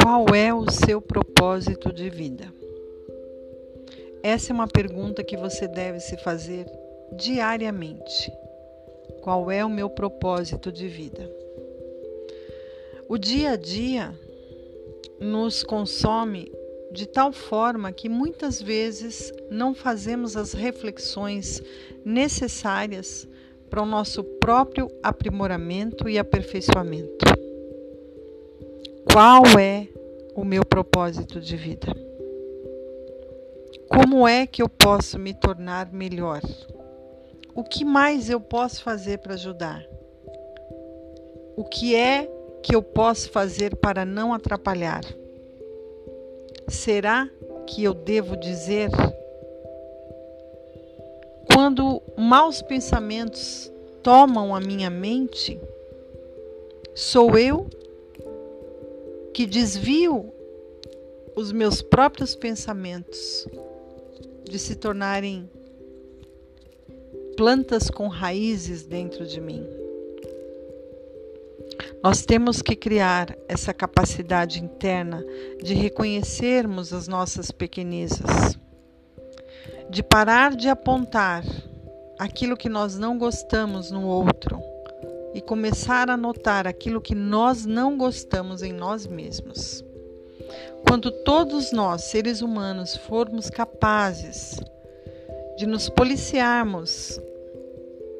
Qual é o seu propósito de vida? Essa é uma pergunta que você deve se fazer diariamente. Qual é o meu propósito de vida? O dia a dia nos consome de tal forma que muitas vezes não fazemos as reflexões necessárias para o nosso próprio aprimoramento e aperfeiçoamento. Qual é o meu propósito de vida? Como é que eu posso me tornar melhor? O que mais eu posso fazer para ajudar? O que é que eu posso fazer para não atrapalhar? Será que eu devo dizer? Quando maus pensamentos tomam a minha mente, sou eu que desvio os meus próprios pensamentos de se tornarem plantas com raízes dentro de mim. Nós temos que criar essa capacidade interna de reconhecermos as nossas pequenezas, de parar de apontar aquilo que nós não gostamos no outro e começar a notar aquilo que nós não gostamos em nós mesmos. Quando todos nós, seres humanos, formos capazes de nos policiarmos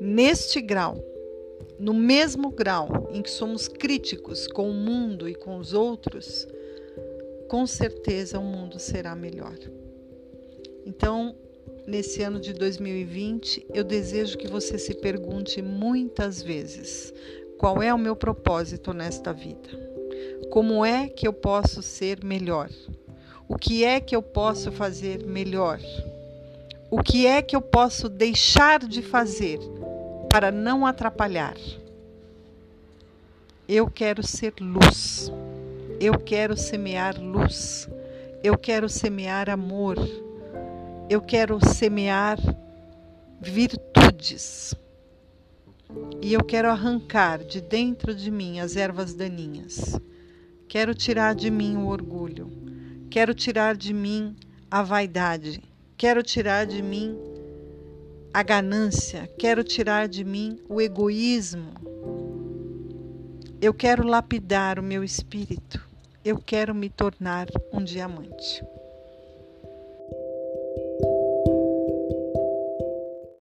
neste grau, no mesmo grau em que somos críticos com o mundo e com os outros, com certeza o mundo será melhor. Então, nesse ano de 2020, eu desejo que você se pergunte muitas vezes: qual é o meu propósito nesta vida? Como é que eu posso ser melhor? O que é que eu posso fazer melhor? O que é que eu posso deixar de fazer para não atrapalhar? Eu quero ser luz. Eu quero semear luz. Eu quero semear amor eu quero semear virtudes. E eu quero arrancar de dentro de mim as ervas daninhas. Quero tirar de mim o orgulho. Quero tirar de mim a vaidade. Quero tirar de mim a ganância. Quero tirar de mim o egoísmo. Eu quero lapidar o meu espírito. Eu quero me tornar um diamante.